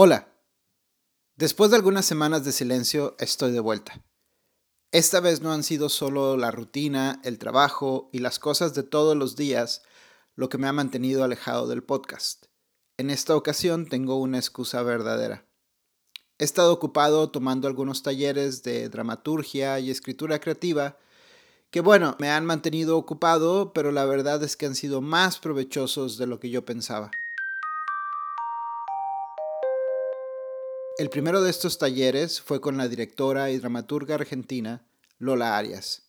Hola. Después de algunas semanas de silencio, estoy de vuelta. Esta vez no han sido solo la rutina, el trabajo y las cosas de todos los días lo que me ha mantenido alejado del podcast. En esta ocasión tengo una excusa verdadera. He estado ocupado tomando algunos talleres de dramaturgia y escritura creativa que bueno, me han mantenido ocupado, pero la verdad es que han sido más provechosos de lo que yo pensaba. El primero de estos talleres fue con la directora y dramaturga argentina Lola Arias.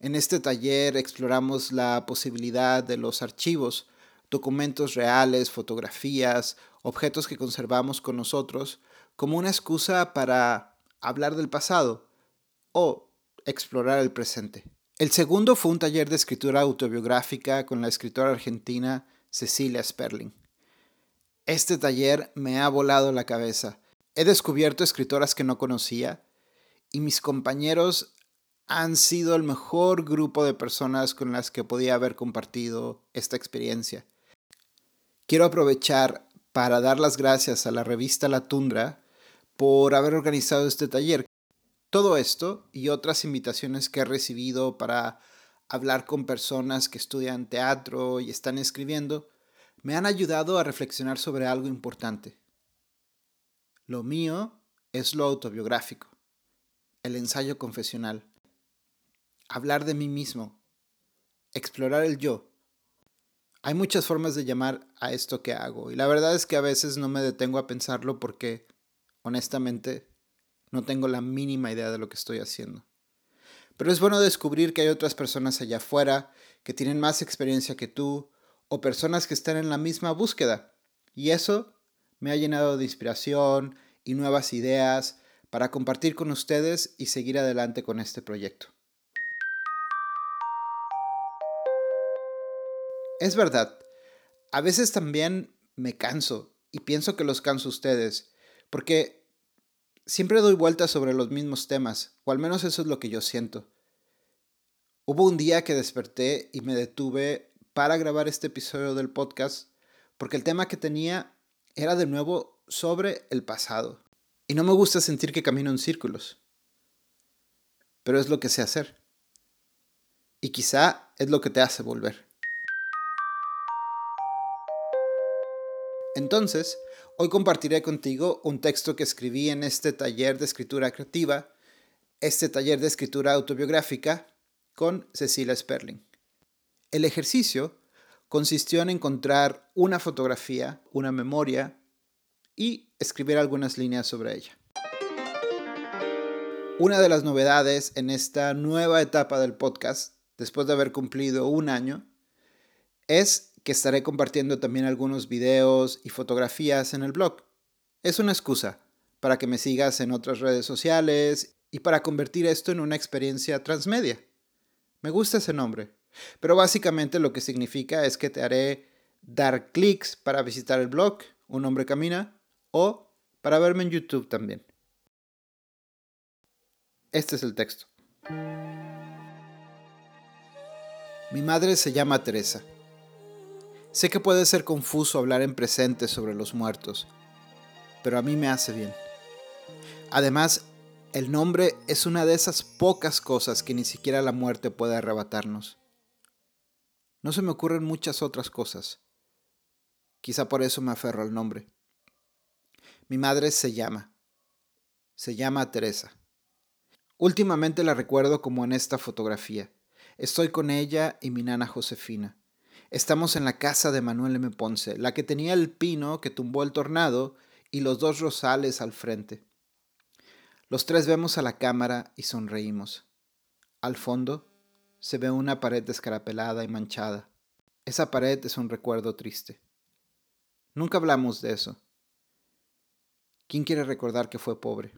En este taller exploramos la posibilidad de los archivos, documentos reales, fotografías, objetos que conservamos con nosotros, como una excusa para hablar del pasado o explorar el presente. El segundo fue un taller de escritura autobiográfica con la escritora argentina Cecilia Sperling. Este taller me ha volado la cabeza He descubierto escritoras que no conocía y mis compañeros han sido el mejor grupo de personas con las que podía haber compartido esta experiencia. Quiero aprovechar para dar las gracias a la revista La Tundra por haber organizado este taller. Todo esto y otras invitaciones que he recibido para hablar con personas que estudian teatro y están escribiendo me han ayudado a reflexionar sobre algo importante. Lo mío es lo autobiográfico, el ensayo confesional, hablar de mí mismo, explorar el yo. Hay muchas formas de llamar a esto que hago y la verdad es que a veces no me detengo a pensarlo porque, honestamente, no tengo la mínima idea de lo que estoy haciendo. Pero es bueno descubrir que hay otras personas allá afuera que tienen más experiencia que tú o personas que están en la misma búsqueda. Y eso me ha llenado de inspiración y nuevas ideas para compartir con ustedes y seguir adelante con este proyecto. Es verdad, a veces también me canso y pienso que los canso ustedes, porque siempre doy vueltas sobre los mismos temas, o al menos eso es lo que yo siento. Hubo un día que desperté y me detuve para grabar este episodio del podcast porque el tema que tenía era de nuevo sobre el pasado. Y no me gusta sentir que camino en círculos. Pero es lo que sé hacer. Y quizá es lo que te hace volver. Entonces, hoy compartiré contigo un texto que escribí en este taller de escritura creativa, este taller de escritura autobiográfica, con Cecilia Sperling. El ejercicio consistió en encontrar una fotografía, una memoria y escribir algunas líneas sobre ella. Una de las novedades en esta nueva etapa del podcast, después de haber cumplido un año, es que estaré compartiendo también algunos videos y fotografías en el blog. Es una excusa para que me sigas en otras redes sociales y para convertir esto en una experiencia transmedia. Me gusta ese nombre, pero básicamente lo que significa es que te haré dar clics para visitar el blog, Un hombre camina, o para verme en YouTube también. Este es el texto. Mi madre se llama Teresa. Sé que puede ser confuso hablar en presente sobre los muertos, pero a mí me hace bien. Además, el nombre es una de esas pocas cosas que ni siquiera la muerte puede arrebatarnos. No se me ocurren muchas otras cosas. Quizá por eso me aferro al nombre. Mi madre se llama. Se llama Teresa. Últimamente la recuerdo como en esta fotografía. Estoy con ella y mi nana Josefina. Estamos en la casa de Manuel M. Ponce, la que tenía el pino que tumbó el tornado y los dos rosales al frente. Los tres vemos a la cámara y sonreímos. Al fondo se ve una pared descarapelada y manchada. Esa pared es un recuerdo triste. Nunca hablamos de eso. ¿Quién quiere recordar que fue pobre?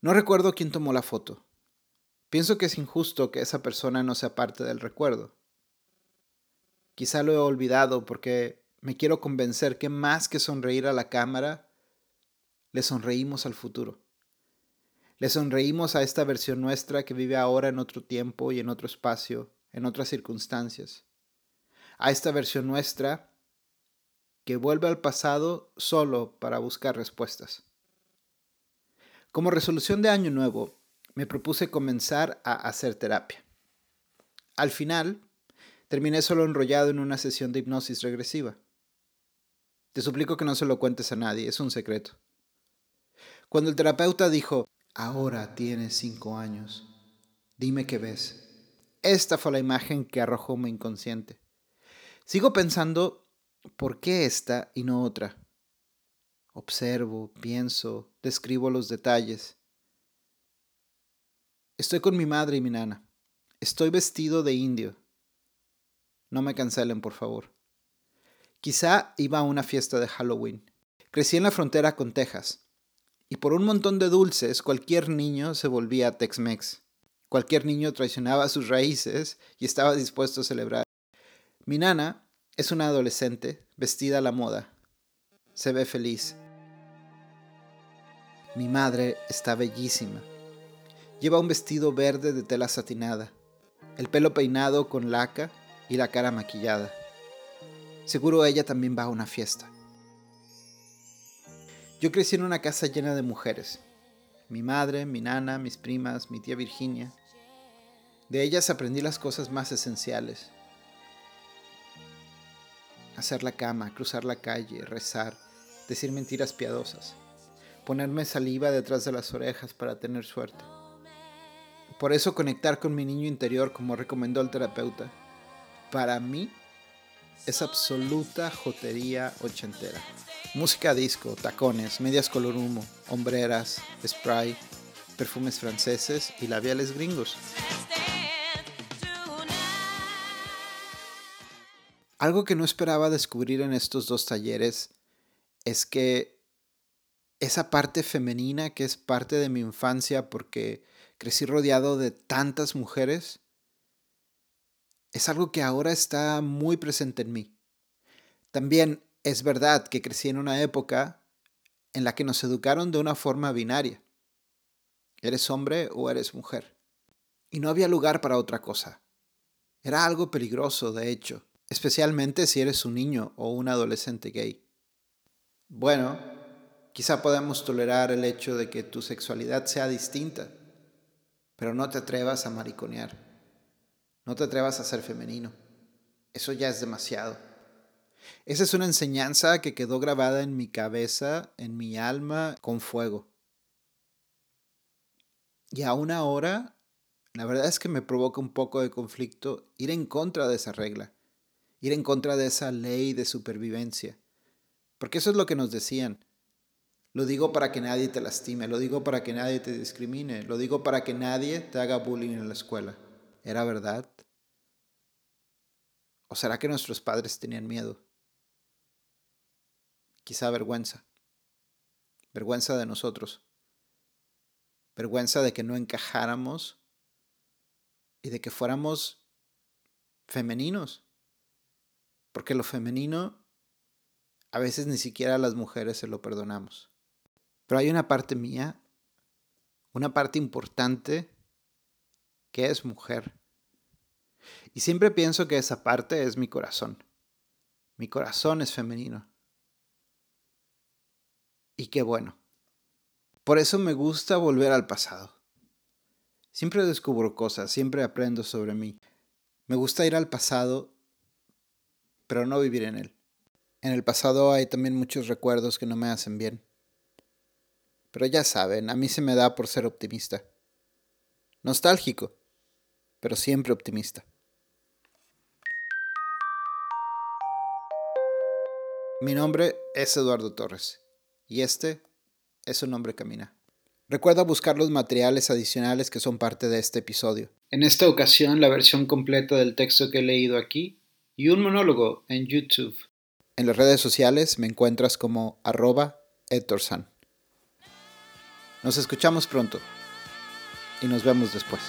No recuerdo quién tomó la foto. Pienso que es injusto que esa persona no sea parte del recuerdo. Quizá lo he olvidado porque me quiero convencer que más que sonreír a la cámara, le sonreímos al futuro. Le sonreímos a esta versión nuestra que vive ahora en otro tiempo y en otro espacio, en otras circunstancias. A esta versión nuestra que vuelve al pasado solo para buscar respuestas. Como resolución de año nuevo, me propuse comenzar a hacer terapia. Al final, terminé solo enrollado en una sesión de hipnosis regresiva. Te suplico que no se lo cuentes a nadie, es un secreto. Cuando el terapeuta dijo, ahora tienes cinco años, dime qué ves. Esta fue la imagen que arrojó mi inconsciente. Sigo pensando, ¿por qué esta y no otra? Observo, pienso, describo los detalles. Estoy con mi madre y mi nana. Estoy vestido de indio. No me cancelen, por favor. Quizá iba a una fiesta de Halloween. Crecí en la frontera con Texas. Y por un montón de dulces, cualquier niño se volvía Tex-Mex. Cualquier niño traicionaba sus raíces y estaba dispuesto a celebrar. Mi nana es una adolescente vestida a la moda. Se ve feliz. Mi madre está bellísima. Lleva un vestido verde de tela satinada, el pelo peinado con laca y la cara maquillada. Seguro ella también va a una fiesta. Yo crecí en una casa llena de mujeres. Mi madre, mi nana, mis primas, mi tía Virginia. De ellas aprendí las cosas más esenciales. Hacer la cama, cruzar la calle, rezar, decir mentiras piadosas, ponerme saliva detrás de las orejas para tener suerte. Por eso conectar con mi niño interior, como recomendó el terapeuta, para mí es absoluta jotería ochentera. Música disco, tacones, medias color humo, hombreras, spray, perfumes franceses y labiales gringos. Algo que no esperaba descubrir en estos dos talleres es que esa parte femenina que es parte de mi infancia porque crecí rodeado de tantas mujeres, es algo que ahora está muy presente en mí. También es verdad que crecí en una época en la que nos educaron de una forma binaria. Eres hombre o eres mujer. Y no había lugar para otra cosa. Era algo peligroso, de hecho, especialmente si eres un niño o un adolescente gay. Bueno, quizá podemos tolerar el hecho de que tu sexualidad sea distinta, pero no te atrevas a mariconear. No te atrevas a ser femenino. Eso ya es demasiado. Esa es una enseñanza que quedó grabada en mi cabeza, en mi alma, con fuego. Y aún ahora, la verdad es que me provoca un poco de conflicto ir en contra de esa regla, ir en contra de esa ley de supervivencia. Porque eso es lo que nos decían. Lo digo para que nadie te lastime, lo digo para que nadie te discrimine, lo digo para que nadie te haga bullying en la escuela. ¿Era verdad? ¿O será que nuestros padres tenían miedo? Quizá vergüenza. Vergüenza de nosotros. Vergüenza de que no encajáramos y de que fuéramos femeninos. Porque lo femenino a veces ni siquiera a las mujeres se lo perdonamos. Pero hay una parte mía, una parte importante, que es mujer. Y siempre pienso que esa parte es mi corazón. Mi corazón es femenino. Y qué bueno. Por eso me gusta volver al pasado. Siempre descubro cosas, siempre aprendo sobre mí. Me gusta ir al pasado, pero no vivir en él. En el pasado hay también muchos recuerdos que no me hacen bien. Pero ya saben, a mí se me da por ser optimista. Nostálgico, pero siempre optimista. Mi nombre es Eduardo Torres y este es un nombre camina. Recuerda buscar los materiales adicionales que son parte de este episodio. En esta ocasión la versión completa del texto que he leído aquí y un monólogo en YouTube. En las redes sociales me encuentras como arroba Nos escuchamos pronto y nos vemos después.